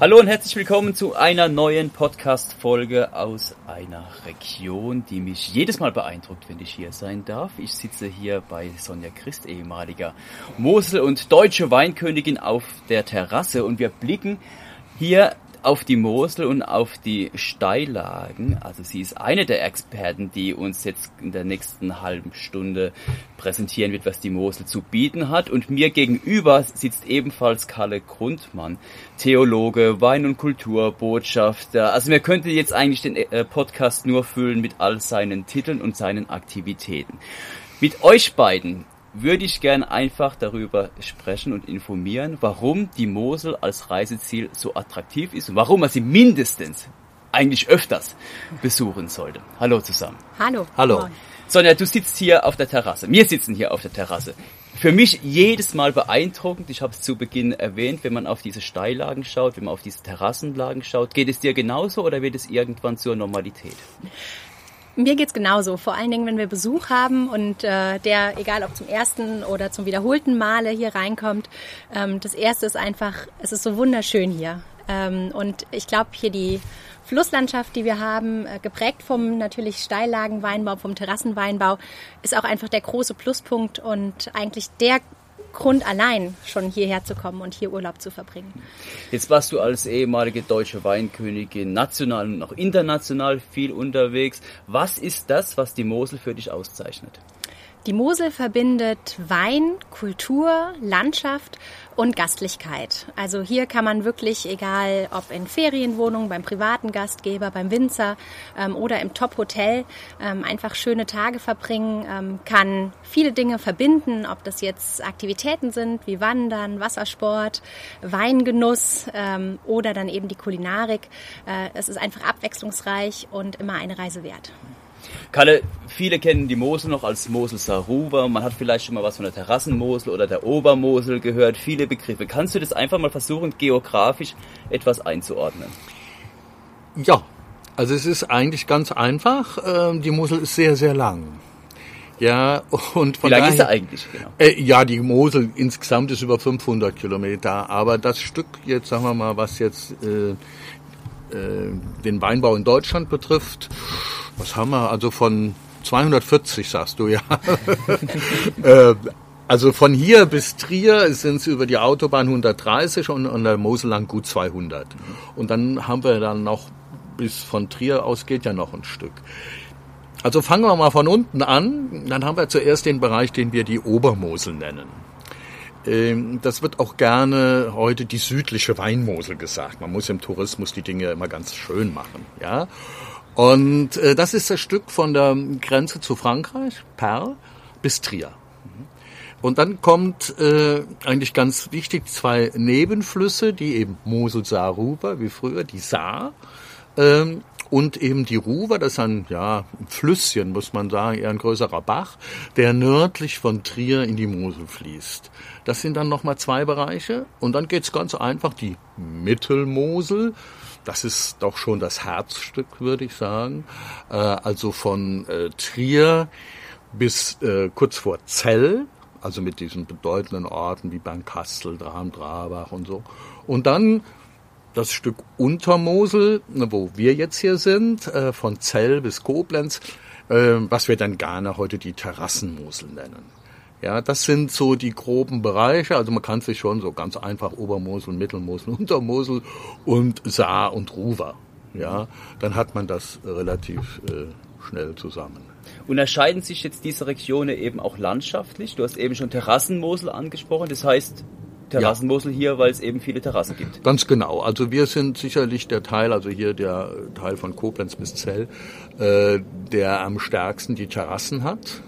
Hallo und herzlich willkommen zu einer neuen Podcast-Folge aus einer Region, die mich jedes Mal beeindruckt, wenn ich hier sein darf. Ich sitze hier bei Sonja Christ, ehemaliger Mosel- und deutsche Weinkönigin auf der Terrasse und wir blicken hier auf die Mosel und auf die Steillagen. Also sie ist eine der Experten, die uns jetzt in der nächsten halben Stunde präsentieren wird, was die Mosel zu bieten hat. Und mir gegenüber sitzt ebenfalls Kalle Grundmann, Theologe, Wein- und Kulturbotschafter. Also wir könnten jetzt eigentlich den äh, Podcast nur füllen mit all seinen Titeln und seinen Aktivitäten. Mit euch beiden würde ich gern einfach darüber sprechen und informieren, warum die Mosel als Reiseziel so attraktiv ist und warum man sie mindestens eigentlich öfters besuchen sollte. Hallo zusammen. Hallo. Hallo. Sonja, du sitzt hier auf der Terrasse. Wir sitzen hier auf der Terrasse. Für mich jedes Mal beeindruckend, ich habe es zu Beginn erwähnt, wenn man auf diese Steillagen schaut, wenn man auf diese Terrassenlagen schaut. Geht es dir genauso oder wird es irgendwann zur Normalität? Mir geht's genauso. Vor allen Dingen, wenn wir Besuch haben und äh, der, egal ob zum ersten oder zum wiederholten Male hier reinkommt. Ähm, das erste ist einfach, es ist so wunderschön hier. Ähm, und ich glaube, hier die Flusslandschaft, die wir haben, äh, geprägt vom natürlich Steillagenweinbau, vom Terrassenweinbau, ist auch einfach der große Pluspunkt und eigentlich der Grund allein schon hierher zu kommen und hier Urlaub zu verbringen. Jetzt warst du als ehemalige deutsche Weinkönigin national und auch international viel unterwegs. Was ist das, was die Mosel für dich auszeichnet? Die Mosel verbindet Wein, Kultur, Landschaft und Gastlichkeit. Also hier kann man wirklich, egal ob in Ferienwohnungen, beim privaten Gastgeber, beim Winzer ähm, oder im Top-Hotel, ähm, einfach schöne Tage verbringen, ähm, kann viele Dinge verbinden, ob das jetzt Aktivitäten sind wie Wandern, Wassersport, Weingenuss ähm, oder dann eben die Kulinarik. Äh, es ist einfach abwechslungsreich und immer eine Reise wert. Kalle, viele kennen die Mosel noch als Mosel Saruwa. Man hat vielleicht schon mal was von der Terrassenmosel oder der Obermosel gehört. Viele Begriffe. Kannst du das einfach mal versuchen, geografisch etwas einzuordnen? Ja, also es ist eigentlich ganz einfach. Ähm, die Mosel ist sehr, sehr lang. Ja, und von Wie lang ist sie eigentlich? Genau? Äh, ja, die Mosel insgesamt ist über 500 Kilometer. Aber das Stück jetzt, sagen wir mal, was jetzt äh, äh, den Weinbau in Deutschland betrifft, was haben wir? Also von 240 sagst du ja. äh, also von hier bis Trier sind es über die Autobahn 130 und an der Mosel lang gut 200. Und dann haben wir dann noch, bis von Trier aus geht ja noch ein Stück. Also fangen wir mal von unten an. Dann haben wir zuerst den Bereich, den wir die Obermosel nennen. Ähm, das wird auch gerne heute die südliche Weinmosel gesagt. Man muss im Tourismus die Dinge immer ganz schön machen, ja. Und äh, das ist das Stück von der Grenze zu Frankreich, Perl, bis Trier. Und dann kommt äh, eigentlich ganz wichtig zwei Nebenflüsse, die eben Mosel-Saar-Ruwer, wie früher, die Saar, ähm, und eben die Ruwer, das ist ein, ja, ein Flüsschen, muss man sagen, eher ein größerer Bach, der nördlich von Trier in die Mosel fließt. Das sind dann nochmal zwei Bereiche. Und dann geht's ganz einfach die Mittelmosel, das ist doch schon das Herzstück, würde ich sagen. Äh, also von äh, Trier bis äh, kurz vor Zell, also mit diesen bedeutenden Orten wie Bernkastel, Dram, Drabach und so. Und dann das Stück Untermosel, wo wir jetzt hier sind, von Zell bis Koblenz, was wir dann gerne heute die Terrassenmosel nennen. Ja, das sind so die groben Bereiche. Also man kann sich schon so ganz einfach Obermosel, Mittelmosel, Untermosel und Saar und Ruwer. Ja, dann hat man das relativ äh, schnell zusammen. Unterscheiden sich jetzt diese Regionen eben auch landschaftlich? Du hast eben schon Terrassenmosel angesprochen. Das heißt, Terrassenmosel ja. hier, weil es eben viele Terrassen gibt. Ganz genau. Also wir sind sicherlich der Teil, also hier der Teil von Koblenz bis Zell, äh, der am stärksten die Terrassen hat.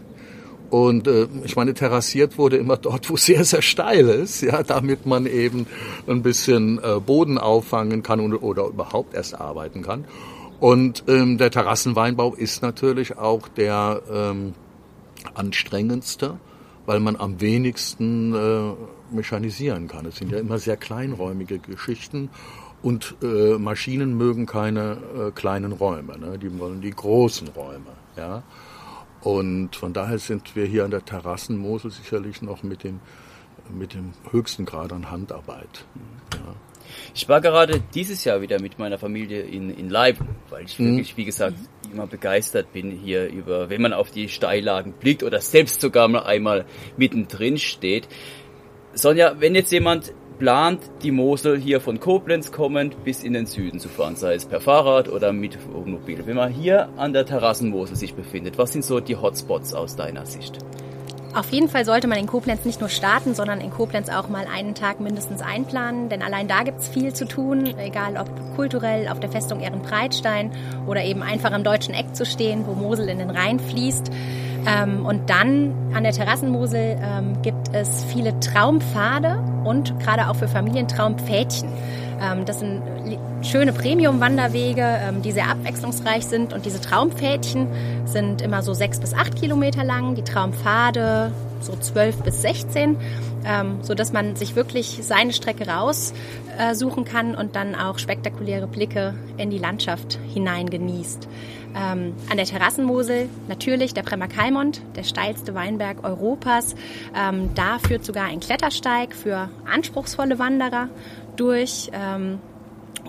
Und äh, ich meine, terrassiert wurde immer dort, wo sehr, sehr steil ist, ja, damit man eben ein bisschen äh, Boden auffangen kann und, oder überhaupt erst arbeiten kann. Und ähm, der Terrassenweinbau ist natürlich auch der ähm, anstrengendste, weil man am wenigsten äh, mechanisieren kann. Es sind ja immer sehr kleinräumige Geschichten und äh, Maschinen mögen keine äh, kleinen Räume, ne? die wollen die großen Räume. Ja? Und von daher sind wir hier an der Terrassenmosel sicherlich noch mit dem, mit dem höchsten Grad an Handarbeit. Ja. Ich war gerade dieses Jahr wieder mit meiner Familie in, in Leiben, weil ich mhm. wirklich, wie gesagt, immer begeistert bin hier über, wenn man auf die Steillagen blickt oder selbst sogar mal einmal mittendrin steht. Sonja, wenn jetzt jemand plant, die Mosel hier von Koblenz kommend bis in den Süden zu fahren, sei es per Fahrrad oder mit Wohnmobil. Wenn man hier an der Terrassenmosel sich befindet, was sind so die Hotspots aus deiner Sicht? Auf jeden Fall sollte man in Koblenz nicht nur starten, sondern in Koblenz auch mal einen Tag mindestens einplanen, denn allein da gibt es viel zu tun, egal ob kulturell auf der Festung Ehrenbreitstein oder eben einfach am deutschen Eck zu stehen, wo Mosel in den Rhein fließt. Ähm, und dann an der Terrassenmosel ähm, gibt es viele Traumpfade und gerade auch für Familien Traumpfädchen. Ähm, das sind schöne Premium-Wanderwege, ähm, die sehr abwechslungsreich sind. Und diese Traumpfädchen sind immer so sechs bis acht Kilometer lang, die Traumpfade so zwölf bis sechzehn, ähm, so dass man sich wirklich seine Strecke raussuchen äh, kann und dann auch spektakuläre Blicke in die Landschaft hinein genießt. Ähm, an der Terrassenmosel natürlich der Bremer Kalmont, der steilste Weinberg Europas. Ähm, da führt sogar ein Klettersteig für anspruchsvolle Wanderer durch. Ähm,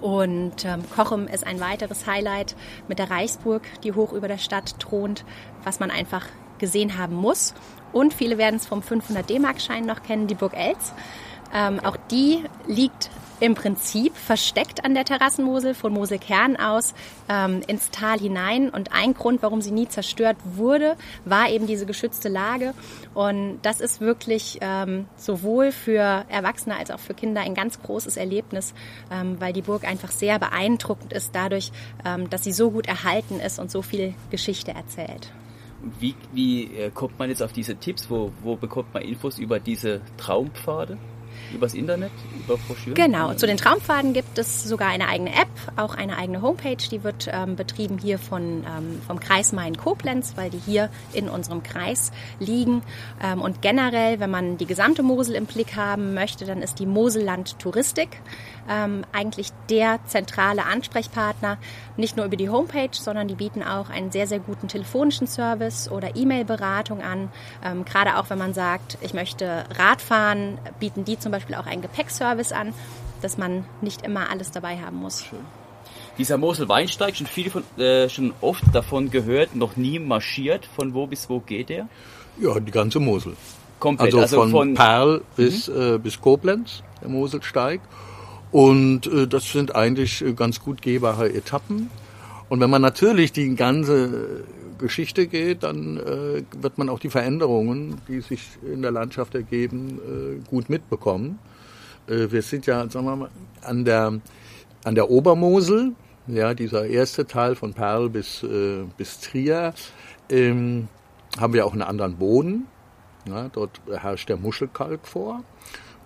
und ähm, Kochem ist ein weiteres Highlight mit der Reichsburg, die hoch über der Stadt thront, was man einfach gesehen haben muss. Und viele werden es vom 500 D-Mark-Schein noch kennen, die Burg Elz. Ähm, auch die liegt im Prinzip versteckt an der Terrassenmosel von Moselkern aus ähm, ins Tal hinein. Und ein Grund, warum sie nie zerstört wurde, war eben diese geschützte Lage. Und das ist wirklich ähm, sowohl für Erwachsene als auch für Kinder ein ganz großes Erlebnis, ähm, weil die Burg einfach sehr beeindruckend ist dadurch, ähm, dass sie so gut erhalten ist und so viel Geschichte erzählt. Wie, wie äh, kommt man jetzt auf diese Tipps? Wo, wo bekommt man Infos über diese Traumpfade? Übers Internet? Über Broschüren? Genau, zu den Traumpfaden gibt es sogar eine eigene App, auch eine eigene Homepage, die wird ähm, betrieben hier von, ähm, vom Kreis Main-Koblenz, weil die hier in unserem Kreis liegen. Ähm, und generell, wenn man die gesamte Mosel im Blick haben möchte, dann ist die Moselland Touristik ähm, eigentlich der zentrale Ansprechpartner, nicht nur über die Homepage, sondern die bieten auch einen sehr, sehr guten telefonischen Service oder E-Mail-Beratung an. Ähm, gerade auch wenn man sagt, ich möchte Radfahren, bieten die zum Beispiel auch einen Gepäckservice an, dass man nicht immer alles dabei haben muss. Schön. Dieser Mosel-Weinsteig, schon viele von, äh, schon oft davon gehört, noch nie marschiert. Von wo bis wo geht der? Ja, die ganze Mosel. Komplett. Also, also von, von Perl bis, mhm. äh, bis Koblenz, der Moselsteig. Und äh, das sind eigentlich äh, ganz gut gehbare Etappen. Und wenn man natürlich die ganze Geschichte geht, dann äh, wird man auch die Veränderungen, die sich in der Landschaft ergeben, äh, gut mitbekommen. Äh, wir sind ja, sagen wir mal, an der, an der Obermosel, ja, dieser erste Teil von Perl bis, äh, bis Trier, ähm, haben wir auch einen anderen Boden. Ja, dort herrscht der Muschelkalk vor.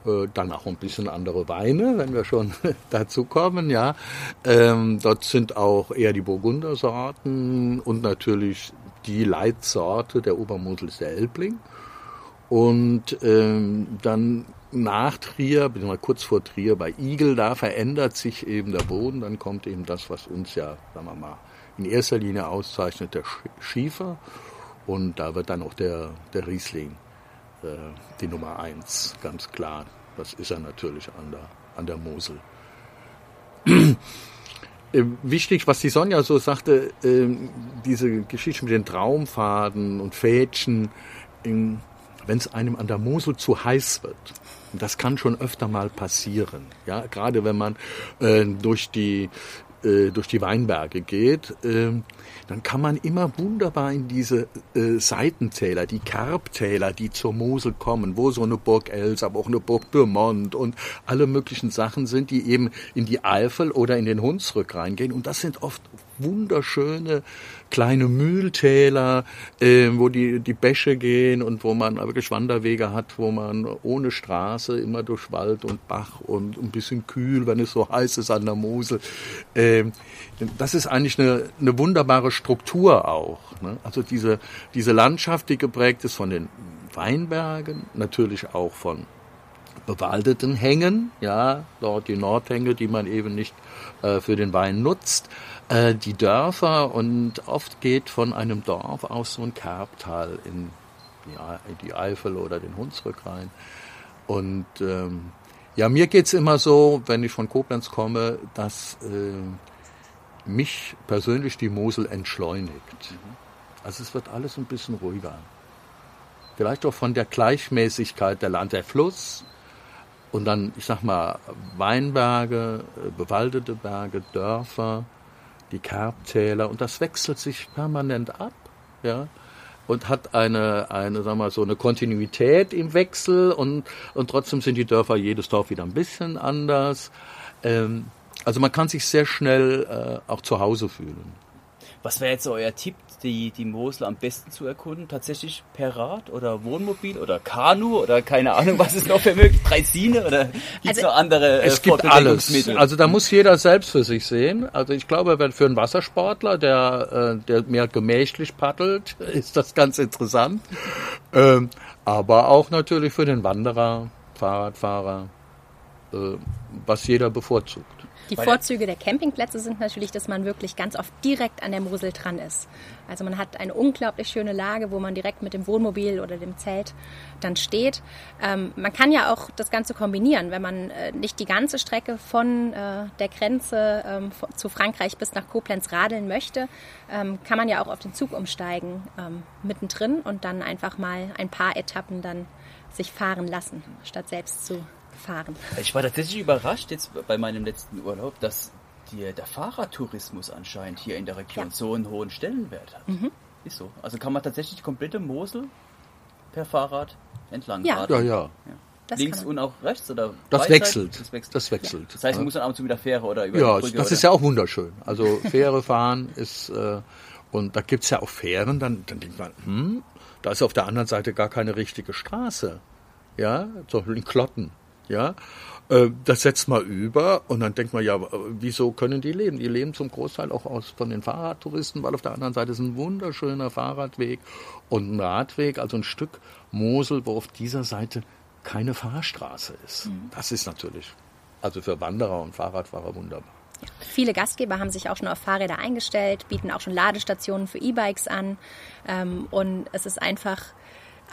Äh, dann auch ein bisschen andere Weine, wenn wir schon dazu kommen, ja. Ähm, dort sind auch eher die Burgundersorten und natürlich die Leitsorte der Obermosel ist der Elbling. Und ähm, dann nach Trier, mal kurz vor Trier bei Igel, da verändert sich eben der Boden, dann kommt eben das, was uns ja, sagen wir mal, in erster Linie auszeichnet, der Schiefer. Und da wird dann auch der, der Riesling äh, die Nummer eins, ganz klar. Das ist er natürlich an der, an der Mosel. Äh, wichtig, was die Sonja so sagte, ähm, diese Geschichte mit den Traumpfaden und Fädchen, wenn es einem an der Mosel zu heiß wird, das kann schon öfter mal passieren. Ja, gerade wenn man äh, durch die äh, durch die Weinberge geht, äh, dann kann man immer wunderbar in diese äh, Seitentäler, die Kerbtäler, die zur Mosel kommen, wo so eine Burg Els, aber auch eine Burg Bürmont und alle möglichen Sachen sind, die eben in die Eifel oder in den Hunsrück reingehen. Und das sind oft wunderschöne kleine Mühltäler, äh, wo die, die Bäche gehen und wo man wirklich Wanderwege hat, wo man ohne Straße immer durch Wald und Bach und ein bisschen kühl, wenn es so heiß ist an der Mosel. Äh, das ist eigentlich eine, eine wunderbare Struktur auch. Ne? Also diese, diese Landschaft, die geprägt ist von den Weinbergen, natürlich auch von bewaldeten Hängen, ja, dort die Nordhänge, die man eben nicht äh, für den Wein nutzt, äh, die Dörfer und oft geht von einem Dorf aus so ein Kerbtal in, ja, in die Eifel oder den Hunsrück rein. Und ähm, Ja, mir geht's immer so, wenn ich von Koblenz komme, dass äh, mich persönlich die Mosel entschleunigt. Also es wird alles ein bisschen ruhiger. Vielleicht auch von der Gleichmäßigkeit der Land, der Fluss und dann, ich sag mal, Weinberge, äh, bewaldete Berge, Dörfer, die Kerbtäler und das wechselt sich permanent ab, ja und hat eine, eine, wir mal, so eine Kontinuität im Wechsel und, und trotzdem sind die Dörfer jedes Dorf wieder ein bisschen anders. Ähm, also man kann sich sehr schnell äh, auch zu Hause fühlen. Was wäre jetzt euer Tipp, die, die Mosel am besten zu erkunden? Tatsächlich per Rad oder Wohnmobil oder Kanu oder keine Ahnung, was ist noch für möglich? Dreisine oder gibt also, noch andere äh, Es gibt alles. Also da muss jeder selbst für sich sehen. Also ich glaube, wenn für einen Wassersportler, der, äh, der mehr gemächlich paddelt, ist das ganz interessant. Ähm, aber auch natürlich für den Wanderer, Fahrradfahrer, was jeder bevorzugt. Die Vorzüge der Campingplätze sind natürlich, dass man wirklich ganz oft direkt an der Mosel dran ist. Also man hat eine unglaublich schöne Lage, wo man direkt mit dem Wohnmobil oder dem Zelt dann steht. Ähm, man kann ja auch das Ganze kombinieren, wenn man äh, nicht die ganze Strecke von äh, der Grenze ähm, zu Frankreich bis nach Koblenz radeln möchte, ähm, kann man ja auch auf den Zug umsteigen ähm, mittendrin und dann einfach mal ein paar Etappen dann sich fahren lassen, statt selbst zu fahren. Ich war tatsächlich überrascht jetzt bei meinem letzten Urlaub, dass die, der Fahrradtourismus anscheinend hier in der Region ja. so einen hohen Stellenwert hat. Mhm. Ist so. Also kann man tatsächlich die komplette Mosel per Fahrrad entlang ja. Radeln. Ja, ja. ja. Links und auch rechts oder das wechselt. das wechselt. Das wechselt. Das heißt, man muss dann ab und zu mit der Fähre oder über Ja, die Brücke, das oder? ist ja auch wunderschön. Also Fähre fahren ist äh, und da gibt es ja auch Fähren, dann, dann denkt man, hm, da ist auf der anderen Seite gar keine richtige Straße. Ja, so in Klotten ja, äh, das setzt man über und dann denkt man, ja, wieso können die leben? Die leben zum Großteil auch aus, von den Fahrradtouristen, weil auf der anderen Seite ist ein wunderschöner Fahrradweg und ein Radweg, also ein Stück Mosel, wo auf dieser Seite keine Fahrstraße ist. Mhm. Das ist natürlich, also für Wanderer und Fahrradfahrer wunderbar. Viele Gastgeber haben sich auch schon auf Fahrräder eingestellt, bieten auch schon Ladestationen für E-Bikes an. Ähm, und es ist einfach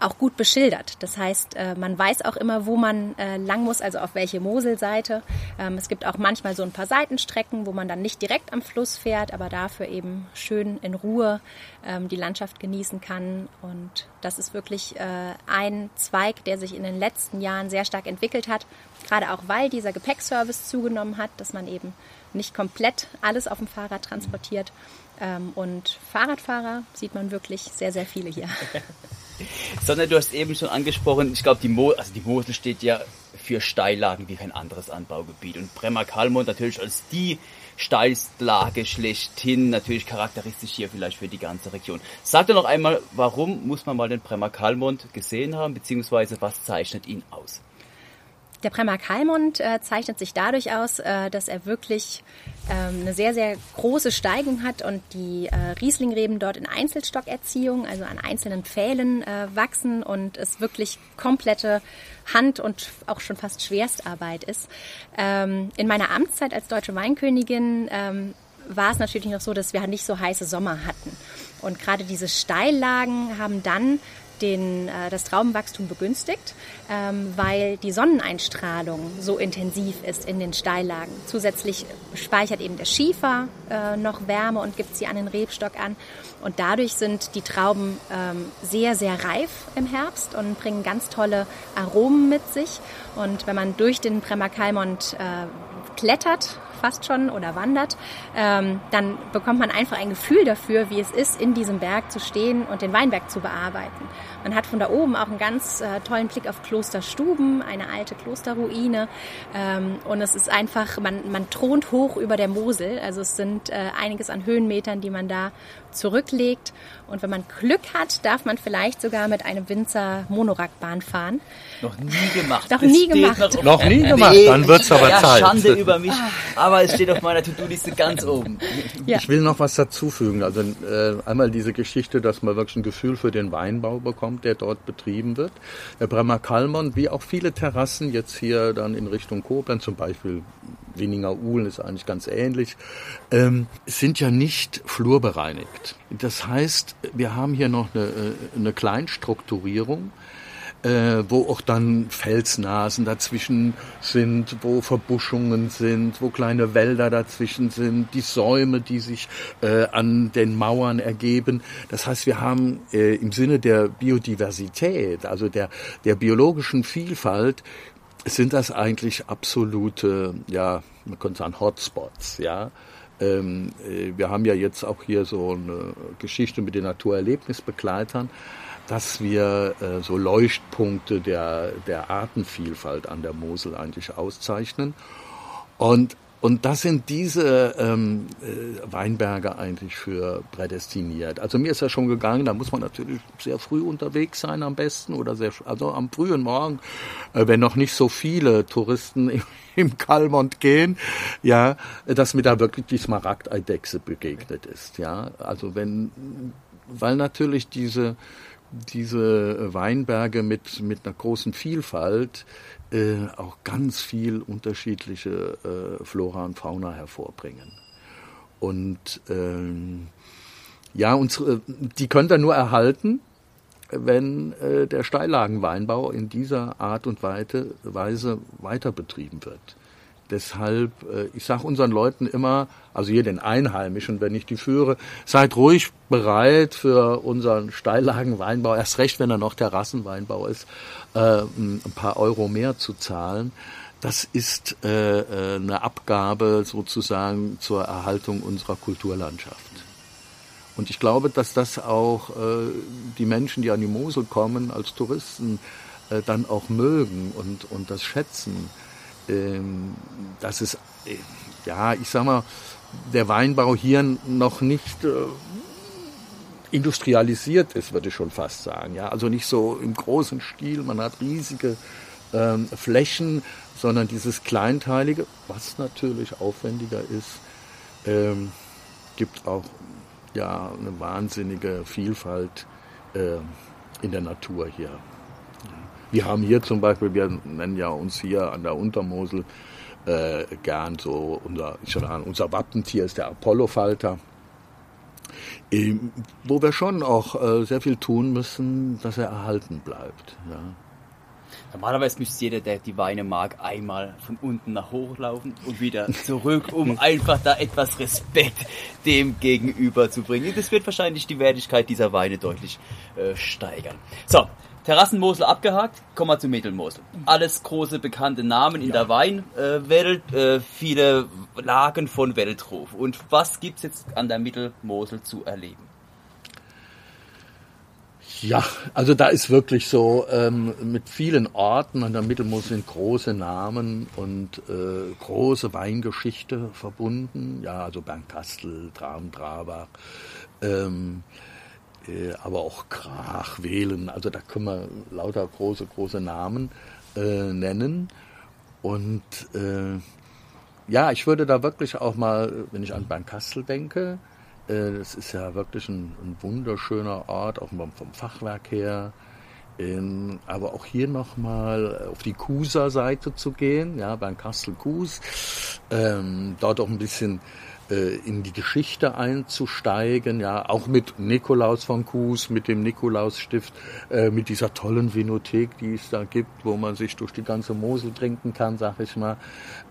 auch gut beschildert. Das heißt, äh, man weiß auch immer, wo man äh, lang muss, also auf welche Moselseite. Ähm, es gibt auch manchmal so ein paar Seitenstrecken, wo man dann nicht direkt am Fluss fährt, aber dafür eben schön in Ruhe ähm, die Landschaft genießen kann. Und das ist wirklich äh, ein Zweig, der sich in den letzten Jahren sehr stark entwickelt hat. Gerade auch, weil dieser Gepäckservice zugenommen hat, dass man eben nicht komplett alles auf dem Fahrrad transportiert. Ähm, und Fahrradfahrer sieht man wirklich sehr, sehr viele hier. Sondern du hast eben schon angesprochen, ich glaube, die, Mo also die Mosel steht ja für Steillagen wie kein anderes Anbaugebiet. Und Bremer Kalmont natürlich als die Steillage schlechthin natürlich charakteristisch hier vielleicht für die ganze Region. Sag doch noch einmal, warum muss man mal den Bremer Kalmont gesehen haben, beziehungsweise was zeichnet ihn aus? Der Bremer Kalmont äh, zeichnet sich dadurch aus, äh, dass er wirklich ähm, eine sehr, sehr große Steigung hat und die äh, Rieslingreben dort in Einzelstockerziehung, also an einzelnen Pfählen äh, wachsen und es wirklich komplette Hand- und auch schon fast Schwerstarbeit ist. Ähm, in meiner Amtszeit als deutsche Weinkönigin ähm, war es natürlich noch so, dass wir nicht so heiße Sommer hatten. Und gerade diese Steillagen haben dann den, äh, das Traubenwachstum begünstigt, ähm, weil die Sonneneinstrahlung so intensiv ist in den Steillagen. Zusätzlich speichert eben der Schiefer äh, noch Wärme und gibt sie an den Rebstock an. Und dadurch sind die Trauben ähm, sehr, sehr reif im Herbst und bringen ganz tolle Aromen mit sich. Und wenn man durch den Bremer Kalmont äh, klettert, fast schon oder wandert, ähm, dann bekommt man einfach ein Gefühl dafür, wie es ist, in diesem Berg zu stehen und den Weinberg zu bearbeiten. Man hat von da oben auch einen ganz äh, tollen Blick auf Klosterstuben, eine alte Klosterruine. Ähm, und es ist einfach, man, man thront hoch über der Mosel. Also es sind äh, einiges an Höhenmetern, die man da zurücklegt. Und wenn man Glück hat, darf man vielleicht sogar mit einem Winzer Monorackbahn fahren. Noch nie gemacht. noch nie gemacht. Noch, noch nie gemacht, dann wird's aber ja, Zeit. Schande über mich, aber es steht auf meiner To-Do-Liste ganz oben. Ja. Ich will noch was dazufügen. Also äh, einmal diese Geschichte, dass man wirklich ein Gefühl für den Weinbau bekommt, der dort betrieben wird. Der Bremer Kalmon, wie auch viele Terrassen jetzt hier dann in Richtung Koblenz, zum Beispiel Winninger Uhlen ist eigentlich ganz ähnlich, ähm, sind ja nicht flurbereinigt. Das heißt, wir haben hier noch eine, äh, eine Kleinstrukturierung. Äh, wo auch dann Felsnasen dazwischen sind, wo Verbuschungen sind, wo kleine Wälder dazwischen sind, die Säume, die sich äh, an den Mauern ergeben. Das heißt, wir haben äh, im Sinne der Biodiversität, also der, der biologischen Vielfalt, sind das eigentlich absolute, ja, man könnte sagen Hotspots, ja. Ähm, äh, wir haben ja jetzt auch hier so eine Geschichte mit den Naturerlebnisbegleitern dass wir äh, so Leuchtpunkte der, der Artenvielfalt an der Mosel eigentlich auszeichnen. Und, und das sind diese ähm, äh, Weinberge eigentlich für prädestiniert. Also mir ist ja schon gegangen, da muss man natürlich sehr früh unterwegs sein am besten oder sehr, also am frühen Morgen, äh, wenn noch nicht so viele Touristen im, im Kalmont gehen, ja, dass mir da wirklich die Smaragdeidechse begegnet ist, ja. Also wenn, weil natürlich diese, diese Weinberge mit, mit einer großen Vielfalt äh, auch ganz viel unterschiedliche äh, Flora und Fauna hervorbringen. Und ähm, ja, unsere, die könnt ihr nur erhalten, wenn äh, der Steillagenweinbau in dieser Art und Weise weiter betrieben wird. Deshalb, äh, ich sage unseren Leuten immer, also hier den Einheimischen, wenn ich die führe, seid ruhig bereit für unseren Steillagenweinbau, erst recht, wenn er noch Terrassenweinbau ist, äh, ein paar Euro mehr zu zahlen. Das ist äh, eine Abgabe sozusagen zur Erhaltung unserer Kulturlandschaft. Und ich glaube, dass das auch die Menschen, die an die Mosel kommen, als Touristen, dann auch mögen und, und das schätzen dass es, äh, ja, ich sag mal, der Weinbau hier noch nicht äh, industrialisiert ist, würde ich schon fast sagen. Ja, also nicht so im großen Stil, man hat riesige ähm, Flächen, sondern dieses kleinteilige, was natürlich aufwendiger ist, ähm, gibt auch ja eine wahnsinnige Vielfalt äh, in der Natur hier. Wir haben hier zum Beispiel, wir nennen ja uns hier an der Untermosel äh, gern so, unser, ich an, unser Wappentier ist der Apollo-Falter. Ähm, wo wir schon auch äh, sehr viel tun müssen, dass er erhalten bleibt. Ja. Normalerweise müsste jeder, der die Weine mag, einmal von unten nach hoch laufen und wieder zurück, um einfach da etwas Respekt dem gegenüber zu bringen. Das wird wahrscheinlich die Wertigkeit dieser Weine deutlich äh, steigern. So, Terrassenmosel abgehakt, kommen wir zu Mittelmosel. Alles große bekannte Namen in ja. der Weinwelt, äh, viele Lagen von Weltruf. Und was gibt's jetzt an der Mittelmosel zu erleben? Ja, also da ist wirklich so ähm, mit vielen Orten an der Mittelmosel sind große Namen und äh, große Weingeschichte verbunden. Ja, also Bernkastel, Traum, Trabach. Ähm, aber auch Krach, Wählen, also da können wir lauter große, große Namen äh, nennen. Und äh, ja, ich würde da wirklich auch mal, wenn ich an Bernkastel denke, äh, das ist ja wirklich ein, ein wunderschöner Ort, auch vom Fachwerk her. Ähm, aber auch hier nochmal auf die Kuser-Seite zu gehen, ja, Bernkastel-Kus, ähm, dort auch ein bisschen in die Geschichte einzusteigen, ja, auch mit Nikolaus von Kues, mit dem Nikolausstift, äh, mit dieser tollen Vinothek, die es da gibt, wo man sich durch die ganze Mosel trinken kann, sag ich mal.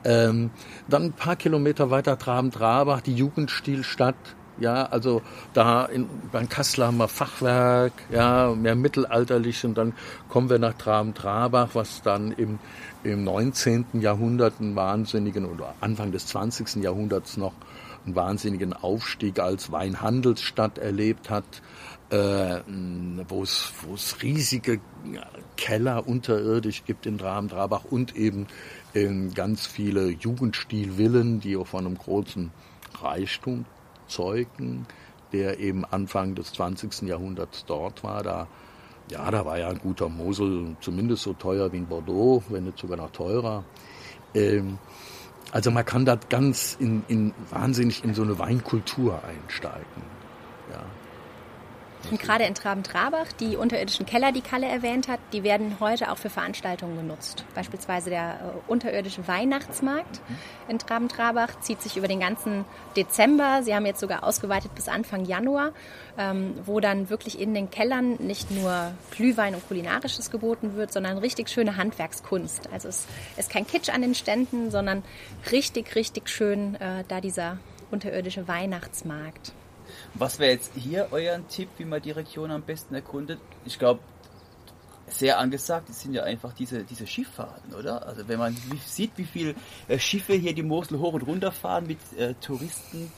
Ähm, dann ein paar Kilometer weiter Traben-Trabach, die Jugendstilstadt, ja, also da in, beim Kassler haben wir Fachwerk, ja, mehr mittelalterlich und dann kommen wir nach Traben-Trabach, was dann im, im 19. Jahrhundert einen wahnsinnigen oder Anfang des 20. Jahrhunderts noch einen wahnsinnigen Aufstieg als Weinhandelsstadt erlebt hat, äh, wo es riesige Keller unterirdisch gibt in Dramen-Drabach und eben äh, ganz viele Jugendstilvillen, die auch von einem großen Reichtum zeugen, der eben Anfang des 20. Jahrhunderts dort war. Da, ja, da war ja ein guter Mosel zumindest so teuer wie in Bordeaux, wenn nicht sogar noch teurer. Ähm, also man kann da ganz in, in wahnsinnig in so eine Weinkultur einsteigen. Ja. Und gerade in Traben-Trabach, die unterirdischen Keller, die Kalle erwähnt hat, die werden heute auch für Veranstaltungen genutzt. Beispielsweise der äh, unterirdische Weihnachtsmarkt in Traben-Trabach zieht sich über den ganzen Dezember. Sie haben jetzt sogar ausgeweitet bis Anfang Januar, ähm, wo dann wirklich in den Kellern nicht nur Glühwein und Kulinarisches geboten wird, sondern richtig schöne Handwerkskunst. Also es ist kein Kitsch an den Ständen, sondern richtig, richtig schön äh, da dieser unterirdische Weihnachtsmarkt. Was wäre jetzt hier euer Tipp, wie man die Region am besten erkundet? Ich glaube, sehr angesagt sind ja einfach diese, diese Schifffahrten, oder? Also wenn man sieht, wie viele äh, Schiffe hier die Mosel hoch und runter fahren mit äh, Touristen,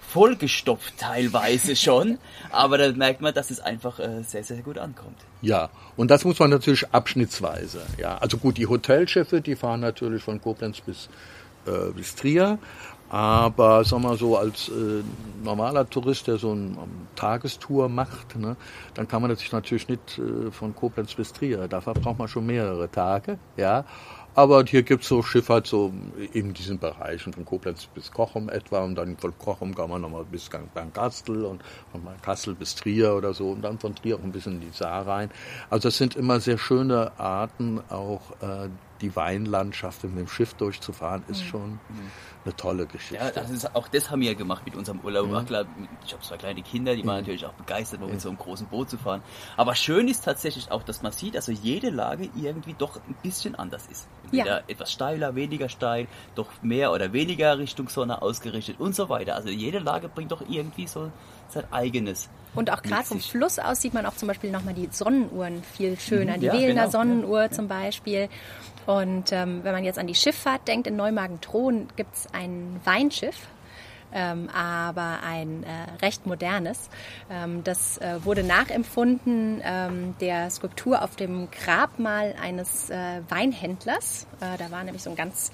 vollgestopft teilweise schon, aber da merkt man, dass es einfach äh, sehr, sehr gut ankommt. Ja, und das muss man natürlich abschnittsweise. Ja, also gut, die Hotelschiffe, die fahren natürlich von Koblenz bis, äh, bis Trier, aber sag mal so, als äh, normaler Tourist, der so eine um, Tagestour macht, ne, dann kann man sich natürlich nicht äh, von Koblenz bis Trier. Dafür braucht man schon mehrere Tage. Ja. Aber hier gibt's so Schifffahrt so in diesen Bereichen von Koblenz bis Kochum etwa und dann von Kochum kann man nochmal bis Bernkastel und von Kassel bis Trier oder so und dann von Trier auch ein bisschen in die Saar rein. Also das sind immer sehr schöne Arten, auch äh, die Weinlandschaft mit dem Schiff durchzufahren, ist mhm. schon mhm eine tolle Geschichte. Ja, das ist, auch das haben wir ja gemacht mit unserem Urlaub. Mhm. Klar, ich habe zwei kleine Kinder, die waren mhm. natürlich auch begeistert, mit so einem großen Boot zu fahren. Aber schön ist tatsächlich auch, dass man sieht, dass also jede Lage irgendwie doch ein bisschen anders ist. Entweder ja. etwas steiler, weniger steil, doch mehr oder weniger Richtung Sonne ausgerichtet und so weiter. Also jede Lage bringt doch irgendwie so sein eigenes. Und auch gerade vom Fluss aus sieht man auch zum Beispiel nochmal die Sonnenuhren viel schöner. Die ja, Wählener genau. Sonnenuhr ja. zum Beispiel. Und ähm, wenn man jetzt an die Schifffahrt denkt, in Neumagen-Thron gibt es ein Weinschiff, ähm, aber ein äh, recht modernes. Ähm, das äh, wurde nachempfunden ähm, der Skulptur auf dem Grabmal eines äh, Weinhändlers. Äh, da war nämlich so ein ganz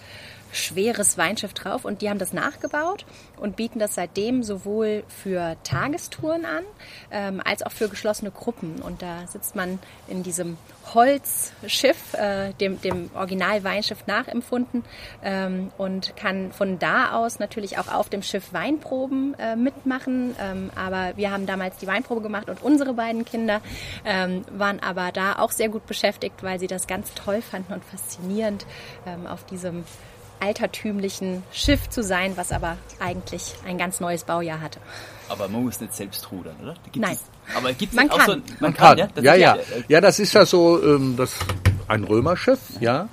schweres Weinschiff drauf und die haben das nachgebaut und bieten das seitdem sowohl für Tagestouren an ähm, als auch für geschlossene Gruppen. Und da sitzt man in diesem Holzschiff, äh, dem, dem Original-Weinschiff nachempfunden ähm, und kann von da aus natürlich auch auf dem Schiff Weinproben äh, mitmachen. Ähm, aber wir haben damals die Weinprobe gemacht und unsere beiden Kinder ähm, waren aber da auch sehr gut beschäftigt, weil sie das ganz toll fanden und faszinierend ähm, auf diesem altertümlichen Schiff zu sein, was aber eigentlich ein ganz neues Baujahr hatte. Aber man muss nicht selbst rudern, oder? Nein. Es, aber gibt man kann. So, man, man kann, kann, ja? ja, ja. Ja, das ist ja so ähm, das, ein Römerschiff, ja.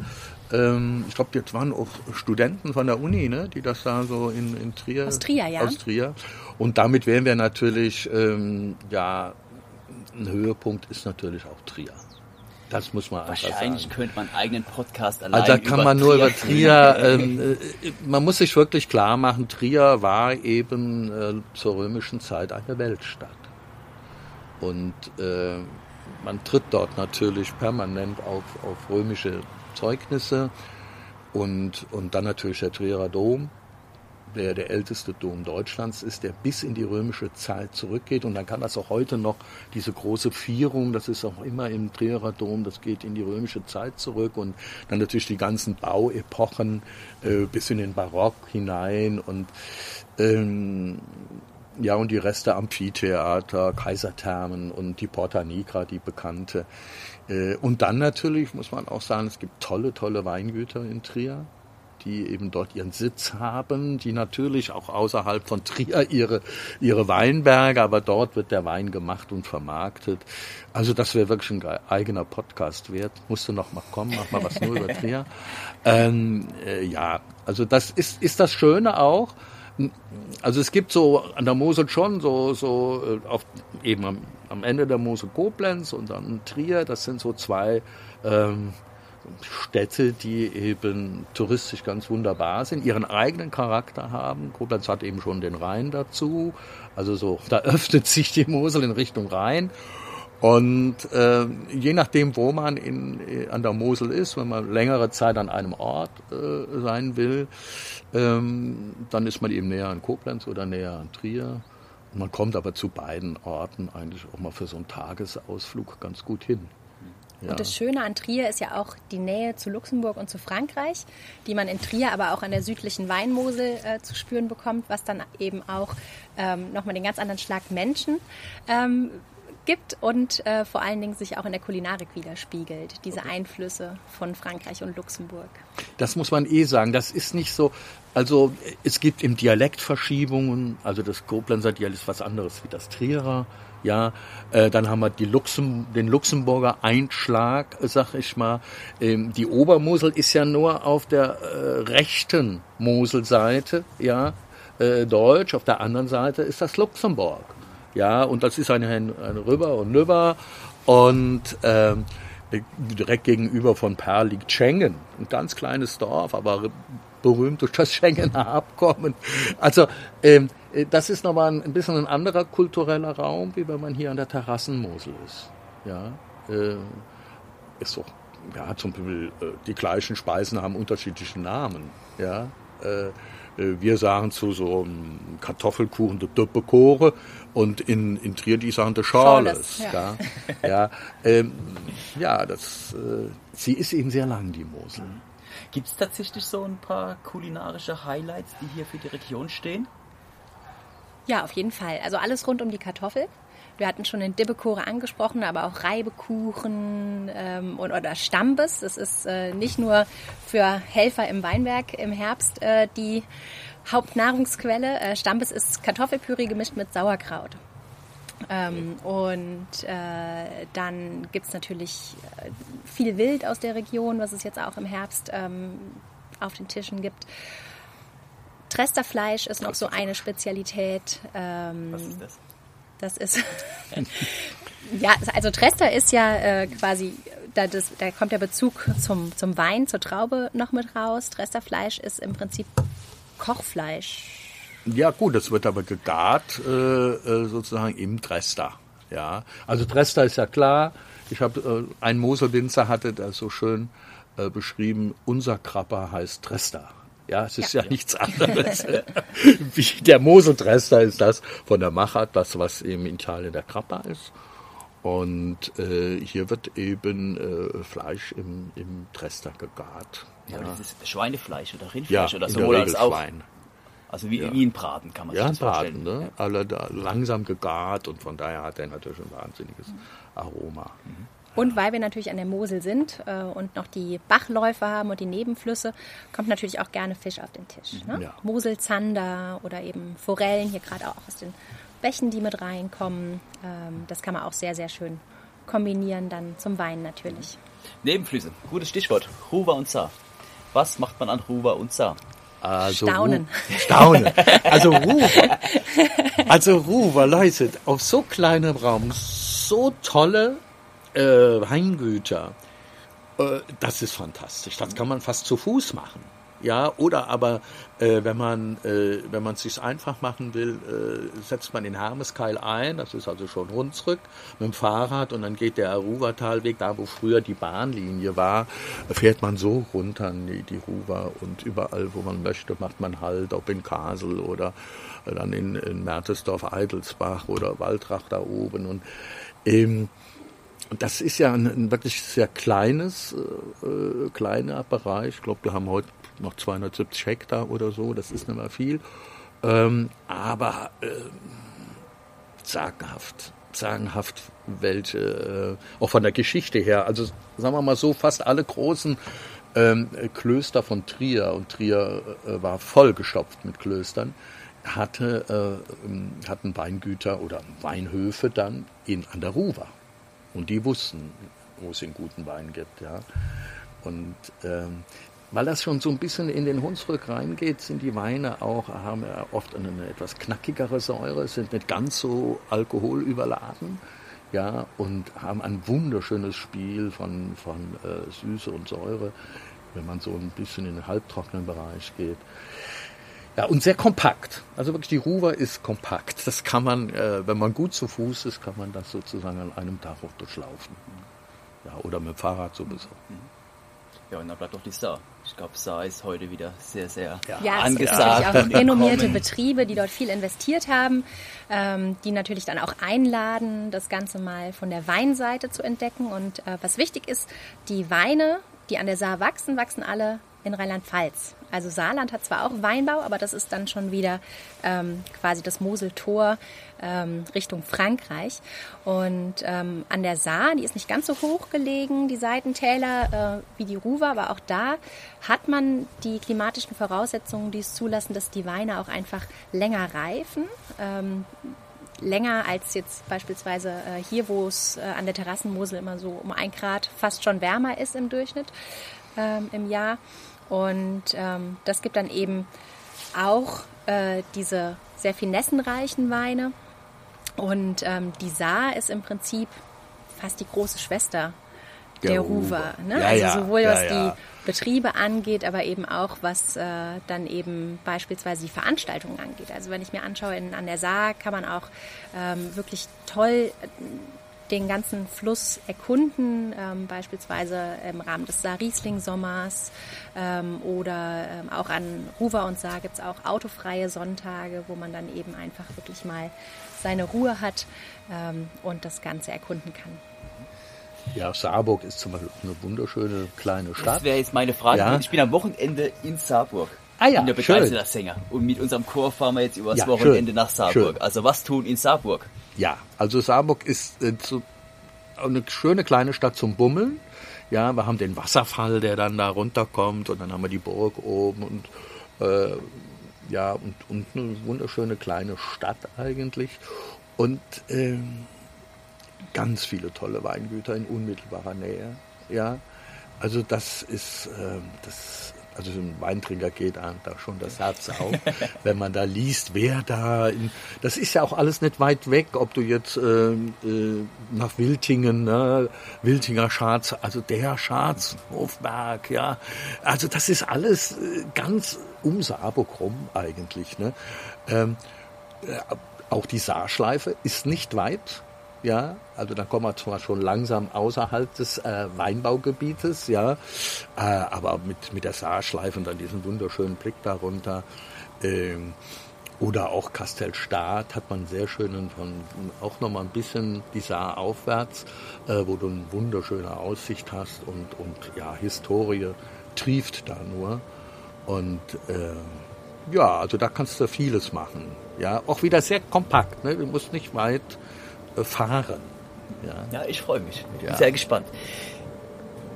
Ähm, ich glaube, jetzt waren auch Studenten von der Uni, ne, die das da so in, in Trier. Aus Trier, ja. Aus Trier. Und damit wären wir natürlich, ähm, ja, ein Höhepunkt ist natürlich auch Trier. Das muss man einfach sagen. Wahrscheinlich könnte man einen eigenen Podcast allein Also da kann man nur über Trier, ähm, äh, man muss sich wirklich klar machen, Trier war eben äh, zur römischen Zeit eine Weltstadt. Und äh, man tritt dort natürlich permanent auf, auf römische Zeugnisse und, und dann natürlich der Trierer Dom der der älteste Dom Deutschlands ist, der bis in die römische Zeit zurückgeht. Und dann kann das auch heute noch, diese große Vierung, das ist auch immer im Trierer Dom, das geht in die römische Zeit zurück. Und dann natürlich die ganzen Bauepochen äh, bis in den Barock hinein. Und ähm, ja, und die Reste Amphitheater, Kaiserthermen und die Porta Nigra, die bekannte. Äh, und dann natürlich muss man auch sagen, es gibt tolle, tolle Weingüter in Trier die eben dort ihren Sitz haben, die natürlich auch außerhalb von Trier ihre, ihre Weinberge, aber dort wird der Wein gemacht und vermarktet. Also das wäre wirklich ein eigener Podcast wert. Musste noch mal kommen, mach mal was nur über Trier. Ähm, äh, ja, also das ist, ist das Schöne auch. Also es gibt so an der Mosel schon so, so äh, auf, eben am, am Ende der Mosel Koblenz und dann Trier, das sind so zwei ähm, Städte, die eben touristisch ganz wunderbar sind, ihren eigenen Charakter haben. Koblenz hat eben schon den Rhein dazu. Also so, da öffnet sich die Mosel in Richtung Rhein. Und äh, je nachdem, wo man in, äh, an der Mosel ist, wenn man längere Zeit an einem Ort äh, sein will, ähm, dann ist man eben näher an Koblenz oder näher an Trier. Man kommt aber zu beiden Orten eigentlich auch mal für so einen Tagesausflug ganz gut hin. Ja. Und das Schöne an Trier ist ja auch die Nähe zu Luxemburg und zu Frankreich, die man in Trier, aber auch an der südlichen Weinmosel äh, zu spüren bekommt, was dann eben auch ähm, nochmal den ganz anderen Schlag Menschen ähm, gibt und äh, vor allen Dingen sich auch in der Kulinarik widerspiegelt, diese okay. Einflüsse von Frankreich und Luxemburg. Das muss man eh sagen. Das ist nicht so, also es gibt im Dialekt Verschiebungen, also das Koblenzer Dialekt ist was anderes wie das Trierer. Ja, äh, dann haben wir die Luxem, den Luxemburger Einschlag, sag ich mal. Ähm, die Obermosel ist ja nur auf der äh, rechten Moselseite, ja, äh, Deutsch. Auf der anderen Seite ist das Luxemburg. Ja, und das ist ein, ein Rüber und Nüber. Und ähm, direkt gegenüber von Perl liegt Schengen, ein ganz kleines Dorf, aber berühmt durch das Schengener Abkommen. Also ähm, das ist nochmal ein, ein bisschen ein anderer kultureller Raum, wie wenn man hier an der Terrassenmosel ist. Ja, äh, ist so. Ja, zum Beispiel äh, die gleichen Speisen haben unterschiedliche Namen. Ja, äh, äh, wir sagen zu so einem Kartoffelkuchen der Döppekore und in, in Trier die sagen der Schorles. Ja, ja, ja, ähm, ja das, äh, sie ist eben sehr lang, die Mosel. Gibt es tatsächlich so ein paar kulinarische Highlights, die hier für die Region stehen? Ja, auf jeden Fall. Also alles rund um die Kartoffel. Wir hatten schon den Dibbekore angesprochen, aber auch Reibekuchen ähm, und, oder Stambes. Das ist äh, nicht nur für Helfer im Weinberg im Herbst äh, die Hauptnahrungsquelle. Äh, Stambes ist Kartoffelpüree gemischt mit Sauerkraut. Ähm, und äh, dann gibt's natürlich äh, viel Wild aus der Region, was es jetzt auch im Herbst ähm, auf den Tischen gibt. Tresterfleisch ist noch so eine Spezialität. Ähm, Was ist das? Das ist. ja, also Trester ist ja äh, quasi, da, das, da kommt der Bezug zum, zum Wein, zur Traube noch mit raus. Tresterfleisch ist im Prinzip Kochfleisch. Ja, gut, das wird aber gegart äh, äh sozusagen im Trester. Ja, also Trester ist ja klar. Ich habe äh, ein Moselwinzer hatte das so schön äh, beschrieben. Unser Krapper heißt Trester. Ja, es ist ja, ja nichts anderes. Wie der Moseltrester ist das von der Machart, das, was eben in Italien der Krappa ist. Und äh, hier wird eben äh, Fleisch im, im Trester gegart. Ja, ja. das ist Schweinefleisch oder Rindfleisch ja, oder so. Oder als auch. Schwein. Also wie, ja. wie ein Braten kann man ja, sich das Braten, vorstellen. Ne? Alle da langsam gegart und von daher hat er natürlich ein wahnsinniges Aroma. Mhm. Und weil wir natürlich an der Mosel sind äh, und noch die Bachläufe haben und die Nebenflüsse, kommt natürlich auch gerne Fisch auf den Tisch. Ne? Ja. Moselzander oder eben Forellen, hier gerade auch aus den Bächen, die mit reinkommen. Ähm, das kann man auch sehr, sehr schön kombinieren, dann zum Wein natürlich. Nebenflüsse, gutes Stichwort. Ruwa und Saar. Was macht man an Ruwa und Saar? Also Staunen. Ru Staunen. Also Ruwa. Also Ruwa, Leute, auf so kleinem Raum so tolle äh, Weingüter, äh, das ist fantastisch. Das kann man fast zu Fuß machen. Ja, oder aber äh, wenn man äh, wenn man es sich einfach machen will, äh, setzt man in Hermeskeil ein, das ist also schon Hunsrück, mit dem Fahrrad und dann geht der Ruwertalweg, da wo früher die Bahnlinie war, fährt man so runter die, die Ruwer und überall, wo man möchte, macht man Halt, ob in Kasel oder dann in, in Mertesdorf, Eitelsbach oder Waldrach da oben und ähm, das ist ja ein, ein wirklich sehr kleines, äh, äh, kleiner Bereich. Ich glaube, wir haben heute noch 270 Hektar oder so. Das ist nicht mehr viel. Ähm, aber äh, sagenhaft, sagenhaft welche, äh, auch von der Geschichte her. Also sagen wir mal so, fast alle großen ähm, Klöster von Trier, und Trier äh, war vollgestopft mit Klöstern, hatte, äh, hatten Weingüter oder Weinhöfe dann in, an. Und die wussten, wo es den guten Wein gibt. Ja. Und ähm, weil das schon so ein bisschen in den Hunsrück reingeht, sind die Weine auch, haben ja oft eine, etwas knackigere Säure, sind nicht ganz so alkoholüberladen, ja, und haben ein wunderschönes Spiel von, von äh, Süße und Säure, wenn man so ein bisschen in den halbtrockenen Bereich geht. Ja, und sehr kompakt. Also wirklich, die Ruwer ist kompakt. Das kann man, äh, wenn man gut zu Fuß ist, kann man das sozusagen an einem Tag auch durchlaufen. Ja, oder mit dem Fahrrad sowieso. Ja, und dann bleibt doch die Saar. Ich glaube, Saar ist heute wieder sehr, sehr ja, ja angesagt. Es gibt natürlich auch renommierte Betriebe, die dort viel investiert haben, ähm, die natürlich dann auch einladen, das Ganze mal von der Weinseite zu entdecken. Und äh, was wichtig ist, die Weine, die an der Saar wachsen, wachsen alle in Rheinland-Pfalz. Also Saarland hat zwar auch Weinbau, aber das ist dann schon wieder ähm, quasi das Moseltor ähm, Richtung Frankreich. Und ähm, an der Saar, die ist nicht ganz so hoch gelegen, die Seitentäler äh, wie die Ruwer, aber auch da hat man die klimatischen Voraussetzungen, die es zulassen, dass die Weine auch einfach länger reifen ähm, länger als jetzt beispielsweise äh, hier, wo es äh, an der Terrassenmosel immer so um ein Grad fast schon wärmer ist im Durchschnitt ähm, im Jahr. Und ähm, das gibt dann eben auch äh, diese sehr finessenreichen Weine. Und ähm, die Saar ist im Prinzip fast die große Schwester der, der Ruwer. Ne? Ja, also ja, sowohl ja, was die Betriebe angeht, aber eben auch was äh, dann eben beispielsweise die Veranstaltungen angeht. Also wenn ich mir anschaue, in, an der Saar kann man auch ähm, wirklich toll den ganzen Fluss erkunden, ähm, beispielsweise im Rahmen des Saar-Riesling-Sommers ähm, oder ähm, auch an Ruwer und Saar gibt es auch autofreie Sonntage, wo man dann eben einfach wirklich mal seine Ruhe hat ähm, und das Ganze erkunden kann. Ja, Saarburg ist zum Beispiel eine wunderschöne kleine Stadt. Das wäre jetzt meine Frage. Ja. Ich bin am Wochenende in Saarburg. Ah ja, bin der begeisterter Sänger. Und mit unserem Chor fahren wir jetzt übers Ja, Wochenende schön, nach Saarburg. schön. Also was tun in Saarburg? Ja, also Saarburg ist äh, zu, eine schöne kleine Stadt zum Bummeln. Ja, wir haben den Wasserfall, der dann da runterkommt und dann haben wir die Burg oben und äh, ja und, und eine wunderschöne kleine Stadt eigentlich und ähm, ganz viele tolle Weingüter in unmittelbarer Nähe. Ja, also das ist ähm, das also ein Weintrinker geht einem da schon das Herz auf, wenn man da liest, wer da, in, das ist ja auch alles nicht weit weg, ob du jetzt äh, äh, nach Wiltingen, ne, Wiltinger Schatz, also der Schatz, Hofberg, ja, also das ist alles äh, ganz um Saarburg eigentlich, ne. Ähm, äh, auch die Saarschleife ist nicht weit, ja, also da kommen wir zwar schon langsam außerhalb des äh, Weinbaugebietes, ja, äh, aber mit, mit der Saarschleife und dann diesen wunderschönen Blick darunter. Ähm, oder auch Kastelstadt hat man sehr schönen, von, auch nochmal ein bisschen die Saar aufwärts, äh, wo du eine wunderschöne Aussicht hast und, und ja, Historie trieft da nur. Und äh, ja, also da kannst du vieles machen. Ja, auch wieder sehr kompakt, ne? du musst nicht weit fahren. Ja. Ja, ich freue mich. Bin Ja. sehr gespannt.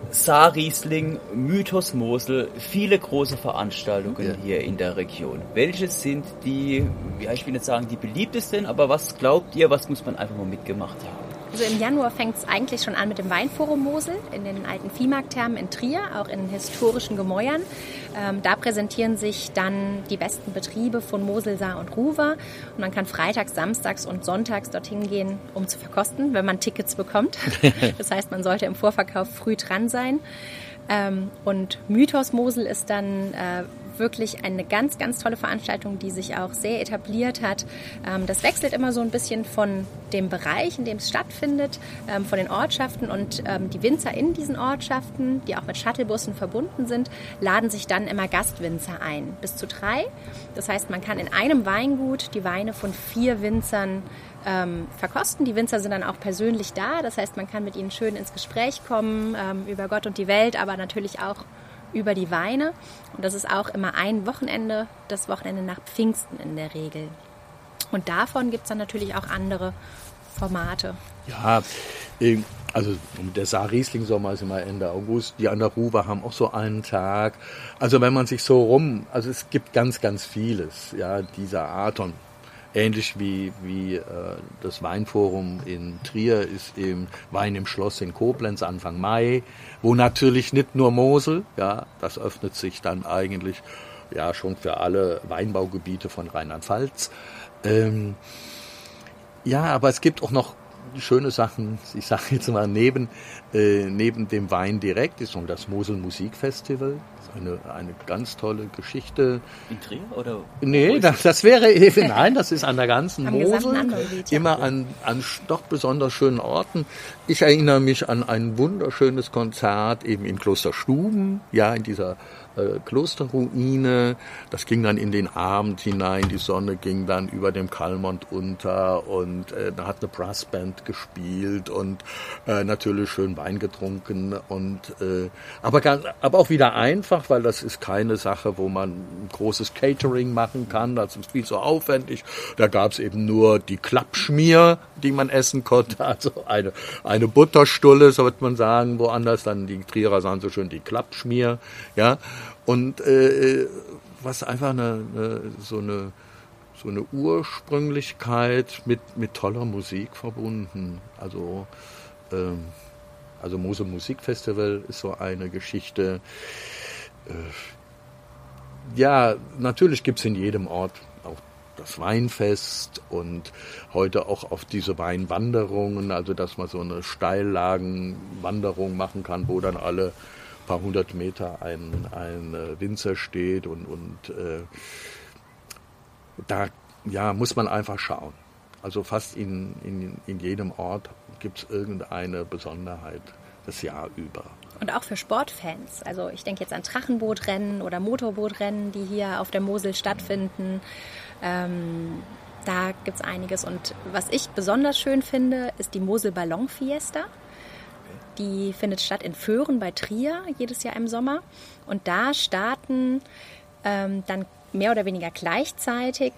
Saar-Riesling, Mythos Mosel, viele große Veranstaltungen Ja. hier in der Region. Welche sind die, ja, ich will nicht sagen die beliebtesten, aber was glaubt ihr, was muss man einfach mal mitgemacht haben? Also im Januar fängt es eigentlich schon an mit dem Weinforum Mosel in den alten Viehmarktthermen in Trier, auch in historischen Gemäuern. Ähm, da präsentieren sich dann die besten Betriebe von Mosel, Saar und Ruwer. Und man kann freitags, samstags und sonntags dorthin gehen, um zu verkosten, wenn man Tickets bekommt. das heißt, man sollte im Vorverkauf früh dran sein. Ähm, und Mythos Mosel ist dann äh, wirklich eine ganz, ganz tolle Veranstaltung, die sich auch sehr etabliert hat. Ähm, das wechselt immer so ein bisschen von dem Bereich, in dem es stattfindet, ähm, von den Ortschaften und ähm, die Winzer in diesen Ortschaften, die auch mit Shuttlebussen verbunden sind, laden sich dann immer Gastwinzer ein, bis zu drei. Das heißt, man kann in einem Weingut die Weine von vier Winzern ähm, verkosten. Die Winzer sind dann auch persönlich da. Das heißt, man kann mit ihnen schön ins Gespräch kommen ähm, über Gott und die Welt, aber natürlich auch über die Weine. Und das ist auch immer ein Wochenende, das Wochenende nach Pfingsten in der Regel. Und davon gibt es dann natürlich auch andere Formate. Ja, ähm, also der Saar-Riesling-Sommer ist immer Ende August. Die an der Ruwer haben auch so einen Tag. Also wenn man sich so rum, also es gibt ganz, ganz vieles, ja, dieser Art und ähnlich wie, wie äh, das Weinforum in Trier ist eben Wein im Schloss in Koblenz Anfang Mai, wo natürlich nicht nur Mosel, ja, das öffnet sich dann eigentlich ja schon für alle Weinbaugebiete von Rheinland-Pfalz. Ähm, ja, aber es gibt auch noch schöne Sachen, ich sage jetzt mal, neben, äh, neben dem Wein direkt ist noch das Mosel Musikfestival. Eine, eine ganz tolle Geschichte. In Trier oder? Nee, das, das wäre eben, nein, das ist an der ganzen Mosel. Immer an, an doch besonders schönen Orten. Ich erinnere mich an ein wunderschönes Konzert eben in Kloster Stuben, ja, in dieser äh, Klosterruine. Das ging dann in den Abend hinein, die Sonne ging dann über dem Kalmont unter und äh, da hat eine Brassband gespielt und äh, natürlich schön Wein getrunken und äh, aber, ganz, aber auch wieder einfach, weil das ist keine Sache, wo man ein großes Catering machen kann, das ist viel zu aufwendig. Da gab es eben nur die Klappschmier, die man essen konnte, also eine, eine Butterstulle, so wird man sagen, woanders dann die Trierer sagen so schön die Klappschmier, ja. Und äh, was einfach eine, eine, so eine so eine Ursprünglichkeit mit, mit toller Musik verbunden. Also, ähm, also Mose Musikfestival ist so eine Geschichte. Äh, ja, natürlich gibt's in jedem Ort auch das Weinfest und heute auch auf diese Weinwanderungen, also dass man so eine Steillagenwanderung machen kann, wo dann alle paar hundert Meter ein, ein äh, Winzer steht und, und äh, da ja, muss man einfach schauen. Also fast in, in, in jedem Ort gibt es irgendeine Besonderheit das Jahr über. Und auch für Sportfans. Also ich denke jetzt an Drachenbootrennen oder Motorbootrennen, die hier auf der Mosel stattfinden. Ähm, da gibt es einiges. Und was ich besonders schön finde, ist die Mosel Ballon Fiesta. Die findet statt in Föhren bei Trier jedes Jahr im Sommer. Und da starten ähm, dann mehr oder weniger gleichzeitig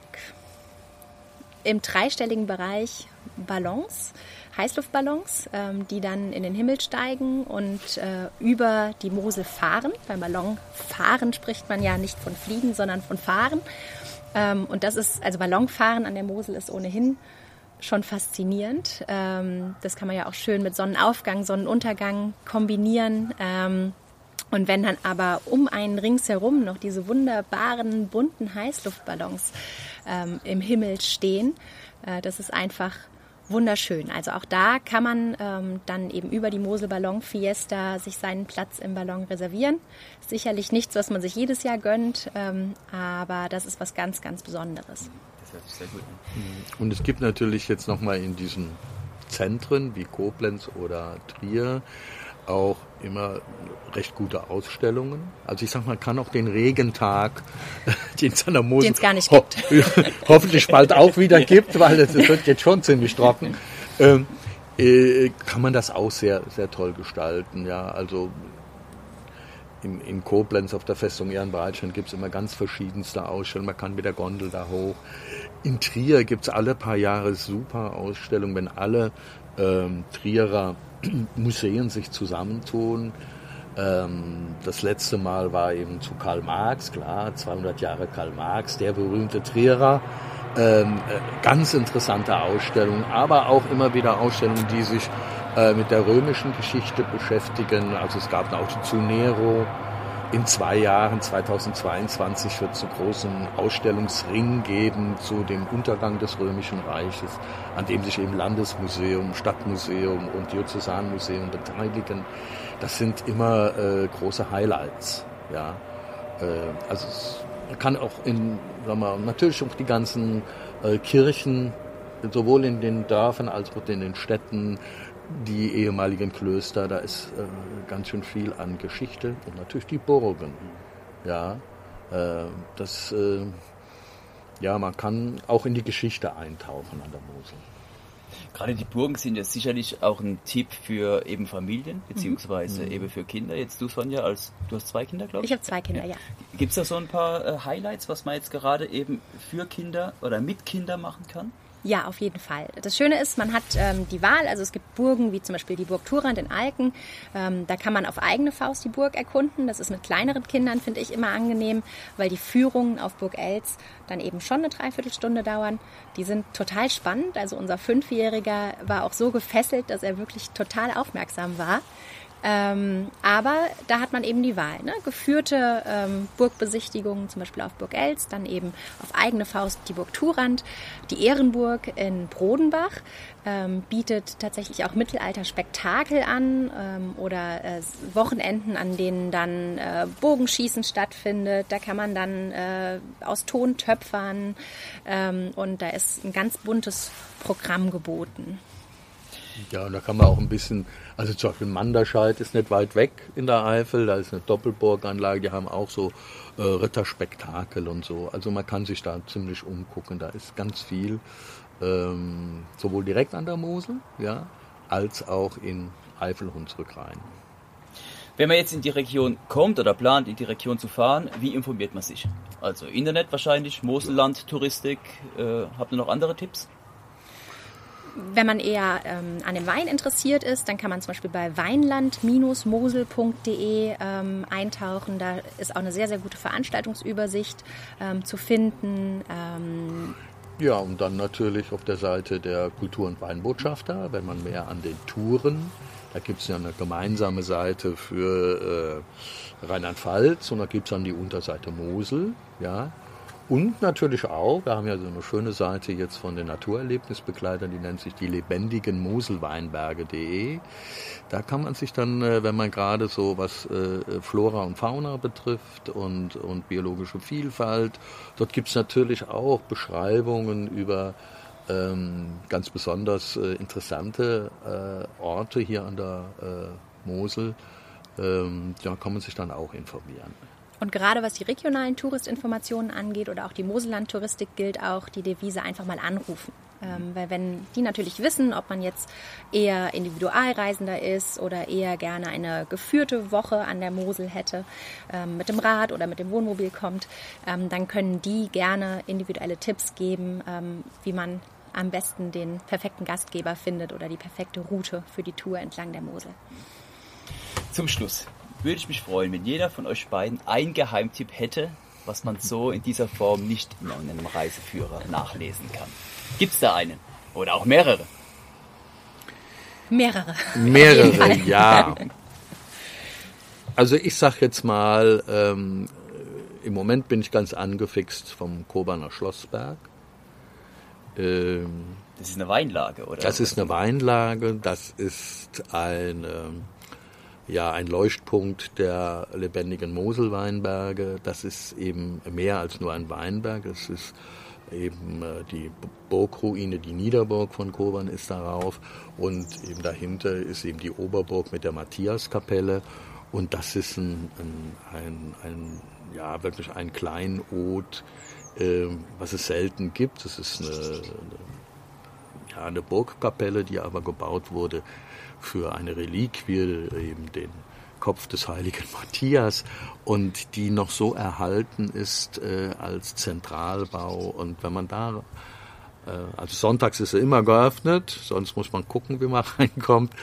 im dreistelligen Bereich Ballons, Heißluftballons, ähm, die dann in den Himmel steigen und äh, über die Mosel fahren. Beim Ballonfahren spricht man ja nicht von Fliegen, sondern von Fahren. Ähm, und das ist, also Ballonfahren an der Mosel ist ohnehin schon faszinierend. Ähm, das kann man ja auch schön mit Sonnenaufgang, Sonnenuntergang kombinieren. Ähm, und wenn dann aber um einen ringsherum noch diese wunderbaren bunten Heißluftballons ähm, im Himmel stehen, äh, das ist einfach wunderschön. Also auch da kann man ähm, dann eben über die Mosel Ballon Fiesta sich seinen Platz im Ballon reservieren. Sicherlich nichts, was man sich jedes Jahr gönnt, ähm, aber das ist was ganz, ganz Besonderes. Das hört sich sehr gut an. Und es gibt natürlich jetzt nochmal in diesen Zentren wie Koblenz oder Trier auch immer recht gute Ausstellungen. Also ich sag mal, kann auch den Regentag, den es an der Mosel gar nicht gibt. hoffentlich bald auch wieder gibt, weil es wird jetzt schon ziemlich trocken. Ähm, äh, kann man das auch sehr, sehr toll gestalten. Ja, also in, in Koblenz auf der Festung Ehrenbreitstein gibt es immer ganz verschiedenste Ausstellungen. Man kann mit der Gondel da hoch. In Trier gibt es alle paar Jahre super Ausstellungen, wenn alle ähm, Trierer Museen sich zusammentun. Ähm, das letzte Mal war eben zu Karl Marx, klar, 200 Jahre Karl Marx, der berühmte Trierer. Ähm, äh, ganz interessante Ausstellung, aber auch immer wieder Ausstellungen, die sich äh, mit der römischen Geschichte beschäftigen. Also es gab Auto zu Nero. In zwei Jahren, 2022, wird es einen großen Ausstellungsring geben zu dem Untergang des Römischen Reiches, an dem sich eben Landesmuseum, Stadtmuseum und Diözesanmuseum beteiligen. Das sind immer äh, große Highlights. Ja. Äh, also es kann auch in, sagen wir, natürlich auch die ganzen äh, Kirchen, sowohl in den Dörfern als auch in den Städten, die ehemaligen Klöster, da ist äh, ganz schön viel an Geschichte und natürlich die Burgen. Ja, äh, das, äh, ja, man kann auch in die Geschichte eintauchen an der Mosel. Gerade die Burgen sind ja sicherlich auch ein Tipp für eben Familien, beziehungsweise eben für Kinder. Jetzt du, Sonja, als du hast zwei Kinder, glaube ich. Ich habe zwei Kinder, ja. Gibt es da so ein paar äh, Highlights, was man jetzt gerade eben für Kinder oder mit Kindern machen kann? Ja, auf jeden Fall. Das Schöne ist, man hat ähm, die Wahl, also es gibt Burgen wie zum Beispiel die Burg Thurand in Alken. Ähm, da kann man auf eigene Faust die Burg erkunden. Das ist mit kleineren Kindern, finde ich, immer angenehm, weil die Führungen auf Burg Els dann eben schon eine Dreiviertelstunde dauern. Die sind total spannend. Also unser Fünfjähriger war auch so gefesselt, dass er wirklich total aufmerksam war. Ähm, aber da hat man eben die Wahl. Ne? Geführte ähm, Burgbesichtigungen, zum Beispiel auf Burg Elst, dann eben auf eigene Faust die Burg Turand, die Ehrenburg in Brodenbach ähm, bietet tatsächlich auch Mittelalter-Spektakel an ähm, oder äh, Wochenenden, an denen dann äh, Bogenschießen stattfindet. Da kann man dann äh, aus Ton töpfern ähm, und da ist ein ganz buntes Programm geboten. Ja, und da kann man auch ein bisschen, also zum Beispiel Manderscheid ist nicht weit weg in der Eifel, da ist eine Doppelburganlage, die haben auch so äh, Ritterspektakel und so. Also man kann sich da ziemlich umgucken, da ist ganz viel, ähm, sowohl direkt an der Mosel, ja, als auch in Eifel-Hunsrück-Rhein. Wenn man jetzt in die Region kommt oder plant, in die Region zu fahren, wie informiert man sich? Also Internet wahrscheinlich, Moselland, Touristik. Äh, habt ihr noch andere Tipps? Wenn man eher ähm, an dem Wein interessiert ist, dann kann man zum Beispiel bei weinland-mosel.de ähm, eintauchen. Da ist auch eine sehr, sehr gute Veranstaltungsübersicht ähm, zu finden. Ähm, ja, und dann natürlich auf der Seite der Kultur- und Weinbotschafter, wenn man mehr an den Touren, da gibt es ja eine gemeinsame Seite für äh, Rheinland-Pfalz und da gibt es dann die Unterseite Mosel, ja, und natürlich auch, wir haben ja so eine schöne Seite jetzt von den Naturerlebnisbegleitern, die nennt sich die lebendigen Moselweinberge.de. Da kann man sich dann, äh, wenn man gerade so was äh, Flora und Fauna betrifft und, und biologische Vielfalt, dort gibt es natürlich auch Beschreibungen über ähm, ganz besonders äh, interessante äh, Orte hier an der äh, Mosel. Ähm, da kann man sich dann auch informieren. Und gerade was die regionalen Touristinformationen angeht oder auch die Moselland-Touristik gilt auch die Devise einfach mal anrufen. Ähm, weil wenn die natürlich wissen, ob man jetzt eher Individualreisender ist oder eher gerne eine geführte Woche an der Mosel hätte, ähm, mit dem Rad oder mit dem Wohnmobil kommt, ähm, dann können die gerne individuelle Tipps geben, ähm, wie man am besten den perfekten Gastgeber findet oder die perfekte Route für die Tour entlang der Mosel. Zum Schluss, würde ich mich freuen, wenn jeder von euch beiden ein Geheimtipp hätte, was man so in dieser Form nicht in einem Reiseführer nachlesen kann. Gibt es da einen? Oder auch mehrere? Mehrere. Mehrere, ja. Also ich sag jetzt mal, ähm, im Moment bin ich ganz angefixt vom Koberner Schlossberg. Ähm, das ist eine Weinlage, oder? Das ist eine Weinlage, das ist eine ja ein Leuchtpunkt der lebendigen Moselweinberge. Das ist eben mehr als nur ein Weinberg. Es ist eben äh, die Burgruine, die Niederburg von Kobern ist darauf und eben dahinter ist eben die Oberburg mit der Matthiaskapelle und das ist ein, ein, ein, ja wirklich ein Kleinod, äh, was es selten gibt. Es ist eine, eine, ja, eine Burgkapelle, die aber gebaut wurde für eine Reliquie, eben den Kopf des heiligen Matthias und die noch so erhalten ist äh, als Zentralbau. Und wenn man da, äh, also sonntags ist er immer geöffnet, sonst muss man gucken, wie man reinkommt.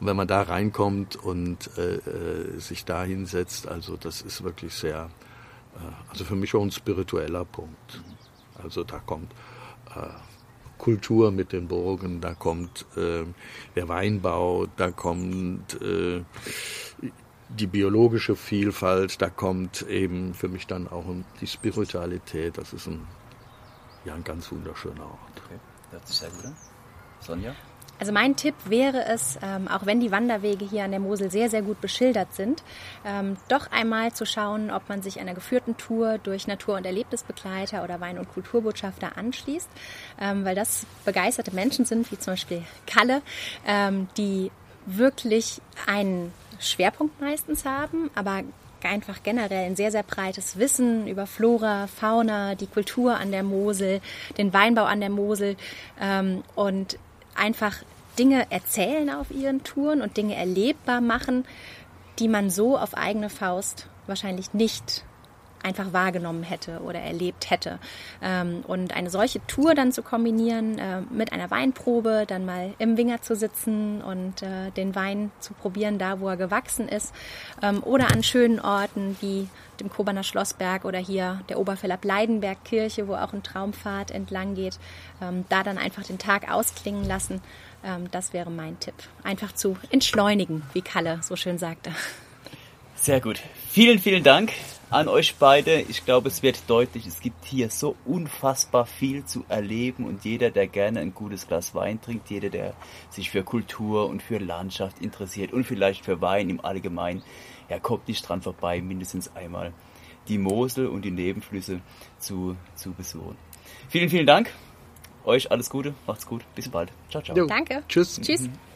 Und wenn man da reinkommt und äh, äh sich da hinsetzt, also das ist wirklich sehr, äh, also für mich auch ein spiritueller Punkt. Also da kommt äh, Kultur mit den Burgen, da kommt äh, der Weinbau, da kommt äh, die biologische Vielfalt, da kommt eben für mich dann auch die Spiritualität. Das ist ein, ja, ein ganz wunderschöner Ort. Okay, das ist sehr gut. Sonja? Also mein Tipp wäre es, ähm, auch wenn die Wanderwege hier an der Mosel sehr, sehr gut beschildert sind, ähm, doch einmal zu schauen, ob man sich einer geführten Tour durch Natur- und Erlebnisbegleiter oder Wein- und Kulturbotschafter anschließt, ähm, weil das begeisterte Menschen sind, wie zum Beispiel Kalle, ähm, die wirklich einen Schwerpunkt meistens haben, aber einfach generell ein sehr, sehr breites Wissen über Flora, Fauna, die Kultur an der Mosel, den Weinbau an der Mosel ähm, und einfach Dinge erzählen auf ihren Touren und Dinge erlebbar machen, die man so auf eigene Faust wahrscheinlich nicht einfach wahrgenommen hätte oder erlebt hätte. Ähm, und eine solche Tour dann zu kombinieren äh, mit einer Weinprobe, dann mal im Winger zu sitzen und äh, den Wein zu probieren, da wo er gewachsen ist, ähm, oder an schönen Orten wie dem Koberner Schlossberg oder hier der Oberfeller Bleidenberg Kirche, wo auch ein Traumpfad entlang geht, ähm, da dann einfach den Tag ausklingen lassen. Das wäre mein Tipp. Einfach zu entschleunigen, wie Kalle so schön sagte. Sehr gut. Vielen, vielen Dank an euch beide. Ich glaube, es wird deutlich, es gibt hier so unfassbar viel zu erleben und jeder, der gerne ein gutes Glas Wein trinkt, jeder, der sich für Kultur und für Landschaft interessiert und vielleicht für Wein im Allgemeinen, er kommt nicht dran vorbei, mindestens einmal die Mosel und die Nebenflüsse zu, zu besuchen. Vielen, vielen Dank. Euch alles Gute, macht's gut, bis bald. Ciao, ciao. Jo. Danke. Tschüss. Tschüss. Mhm.